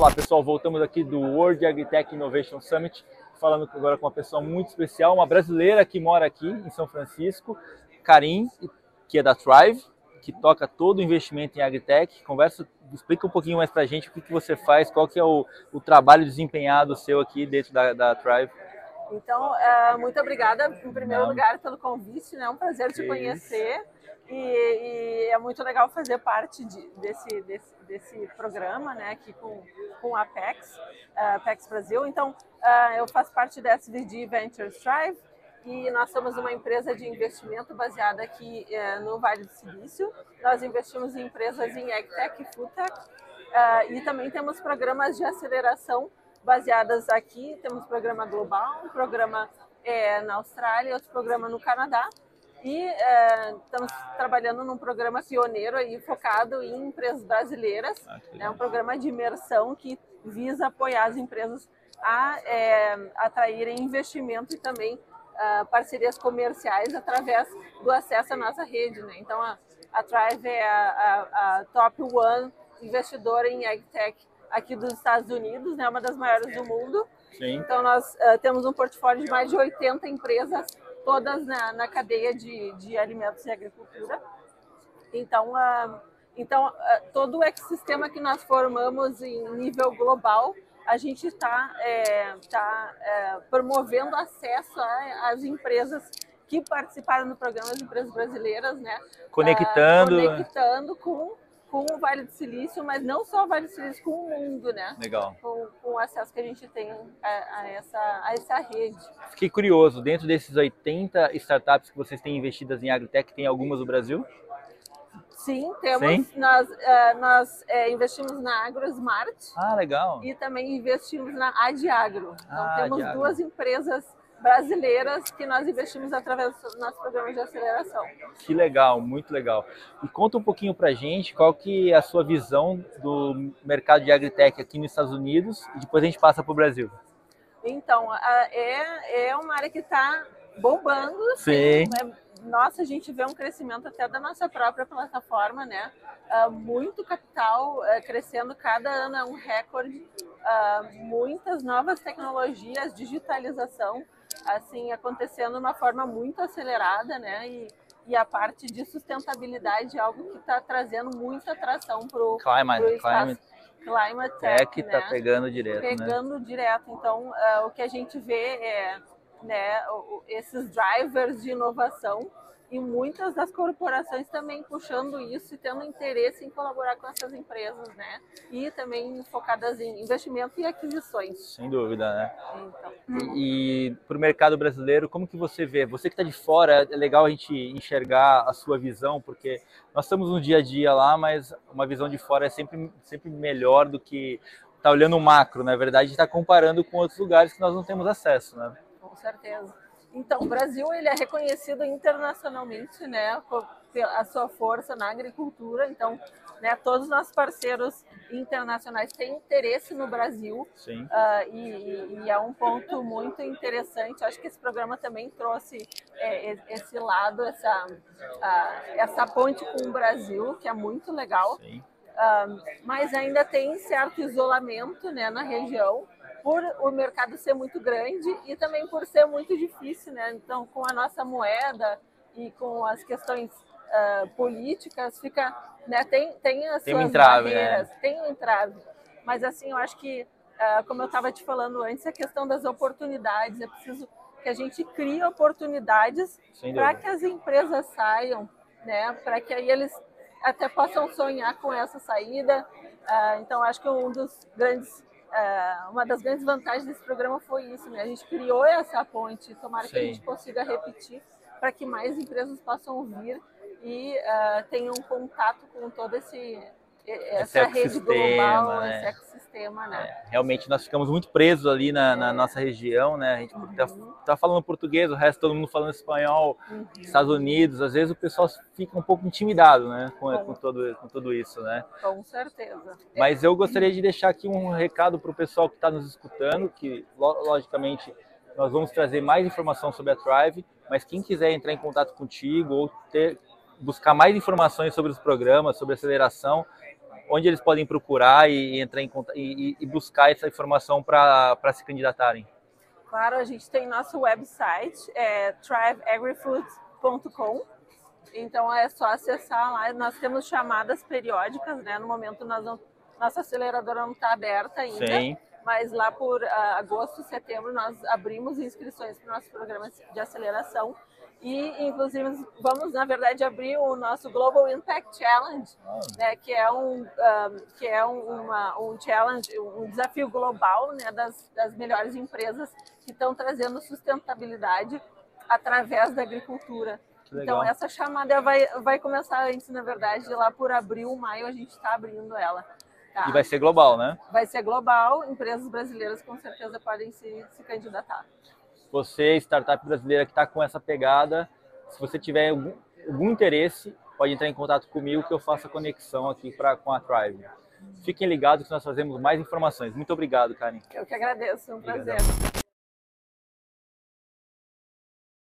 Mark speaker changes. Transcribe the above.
Speaker 1: Olá pessoal, voltamos aqui do World Agritech Innovation Summit, falando agora com uma pessoa muito especial, uma brasileira que mora aqui em São Francisco, Karim, que é da Thrive, que toca todo o investimento em Agritech. Conversa, explica um pouquinho mais para a gente o que, que você faz, qual que é o, o trabalho desempenhado seu aqui dentro da, da Thrive.
Speaker 2: Então, uh, muito obrigada, em primeiro Não. lugar, pelo convite, né? É um prazer te conhecer. E, e, é muito legal fazer parte de, desse, desse, desse, programa, né, aqui com, com a Apex, uh, Apex Brasil. Então, eu faço parte da SVD Ventures Drive e nós somos uma empresa de investimento baseada aqui uh, no Vale do Silício. Nós investimos em empresas em AgTech e uh, e também temos programas de aceleração baseadas aqui. Temos programa global, um programa é, na Austrália, outro programa no Canadá. E é, estamos trabalhando num programa pioneiro aí focado em empresas brasileiras. Ah, é um programa de imersão que visa apoiar as empresas a é, atraírem investimento e também uh, parcerias comerciais através do acesso à nossa rede. Né? Então, a, a Thrive é a, a, a top one investidora em AgTech aqui dos Estados Unidos, né, uma das maiores do mundo. Sim. Então, nós uh, temos um portfólio de mais de 80 empresas, todas na, na cadeia de, de alimentos e agricultura. Então, então todo o ecossistema que nós formamos em nível global, a gente está é, tá, é, promovendo acesso às empresas que participaram do programa, as empresas brasileiras, né?
Speaker 1: Conectando.
Speaker 2: conectando com com o Vale do Silício, mas não só o Vale do Silício, com o mundo, né?
Speaker 1: Legal.
Speaker 2: Com, com o acesso que a gente tem a, a, essa, a essa rede.
Speaker 1: Fiquei curioso, dentro desses 80 startups que vocês têm investidas em agritech, tem algumas do Brasil?
Speaker 2: Sim, temos. Sim? Nós, uh, nós é, investimos na AgroSmart.
Speaker 1: Ah, legal.
Speaker 2: E também investimos na Adiagro. Então, ah, temos Adiagro. duas empresas brasileiras que nós investimos através do nosso programa de aceleração.
Speaker 1: Que legal, muito legal. E conta um pouquinho para gente qual que é a sua visão do mercado de agritech aqui nos Estados Unidos e depois a gente passa para o Brasil.
Speaker 2: Então, é, é uma área que está bombando.
Speaker 1: Sim.
Speaker 2: Assim, nossa, a gente vê um crescimento até da nossa própria plataforma, né? Uh, muito capital uh, crescendo cada ano é um recorde, uh, muitas novas tecnologias, digitalização assim acontecendo de uma forma muito acelerada, né? E, e a parte de sustentabilidade é algo que está trazendo muita atração para o
Speaker 1: climate, climate,
Speaker 2: climate tech,
Speaker 1: está né? pegando direto,
Speaker 2: pegando né? direto. Então, uh, o que a gente vê é né, esses drivers de inovação e muitas das corporações também puxando isso e tendo interesse em colaborar com essas empresas, né? E também focadas em investimento e aquisições.
Speaker 1: Sem dúvida, né? Então. E, e para o mercado brasileiro, como que você vê? Você que está de fora, é legal a gente enxergar a sua visão, porque nós estamos no dia a dia lá, mas uma visão de fora é sempre, sempre melhor do que estar tá olhando o macro, na verdade, está comparando com outros lugares que nós não temos acesso, né?
Speaker 2: Com certeza. Então, o Brasil ele é reconhecido internacionalmente, né, por a sua força na agricultura. Então, né, todos os nossos parceiros internacionais têm interesse no Brasil.
Speaker 1: Sim.
Speaker 2: Uh, e, e, é um ponto muito interessante. acho que esse programa também trouxe é, esse lado, essa, uh, essa ponte com o Brasil, que é muito legal.
Speaker 1: Sim.
Speaker 2: Uh, mas ainda tem certo isolamento né, na região por o mercado ser muito grande e também por ser muito difícil, né? Então, com a nossa moeda e com as questões uh, políticas, fica, né? Tem tem as
Speaker 1: tem suas um entrave,
Speaker 2: né? barreiras,
Speaker 1: né?
Speaker 2: tem um entrave. Mas assim, eu acho que, uh, como eu estava te falando antes, a questão das oportunidades é preciso que a gente crie oportunidades para que as empresas saiam, né? Para que aí eles até possam sonhar com essa saída. Uh, então, acho que um dos grandes é, uma das grandes vantagens desse programa foi isso, né? A gente criou essa ponte, tomara Sim. que a gente consiga repetir para que mais empresas possam vir e uh, tenham contato com todo esse essa esse rede global, né? esse ecossistema, né?
Speaker 1: É, realmente nós ficamos muito presos ali na, na nossa região, né? A gente uhum. tá, tá, falando português, o resto todo mundo falando espanhol, uhum. Estados Unidos, às vezes o pessoal fica um pouco intimidado, né? Com, com, todo, com tudo isso, né?
Speaker 2: Com certeza.
Speaker 1: Mas eu gostaria de deixar aqui um recado para o pessoal que está nos escutando, que logicamente nós vamos trazer mais informação sobre a Thrive, mas quem quiser entrar em contato contigo ou ter, buscar mais informações sobre os programas, sobre aceleração, onde eles podem procurar e, entrar em e, e buscar essa informação para se candidatarem?
Speaker 2: Claro, a gente tem nosso website, é thriveagrifood.com. Então é só acessar lá. Nós temos chamadas periódicas, né? No momento nós não, nossa aceleradora não está aberta ainda. Sim. Mas lá por uh, agosto, setembro, nós abrimos inscrições para o nosso programa de aceleração e inclusive vamos na verdade abrir o nosso Global Impact Challenge, né, que é um, um que é um, uma, um challenge, um desafio global, né, das, das melhores empresas que estão trazendo sustentabilidade através da agricultura. Então essa chamada vai vai começar antes, na verdade, lá por abril, maio a gente está abrindo ela.
Speaker 1: Tá? E vai ser global, né?
Speaker 2: Vai ser global. Empresas brasileiras com certeza podem se, se candidatar.
Speaker 1: Você, startup brasileira que está com essa pegada, se você tiver algum, algum, interesse, pode entrar em contato comigo que eu faço a conexão aqui pra, com a Thrive. Fiquem ligados que nós fazemos mais informações. Muito obrigado, Karen.
Speaker 2: Eu que agradeço, um prazer.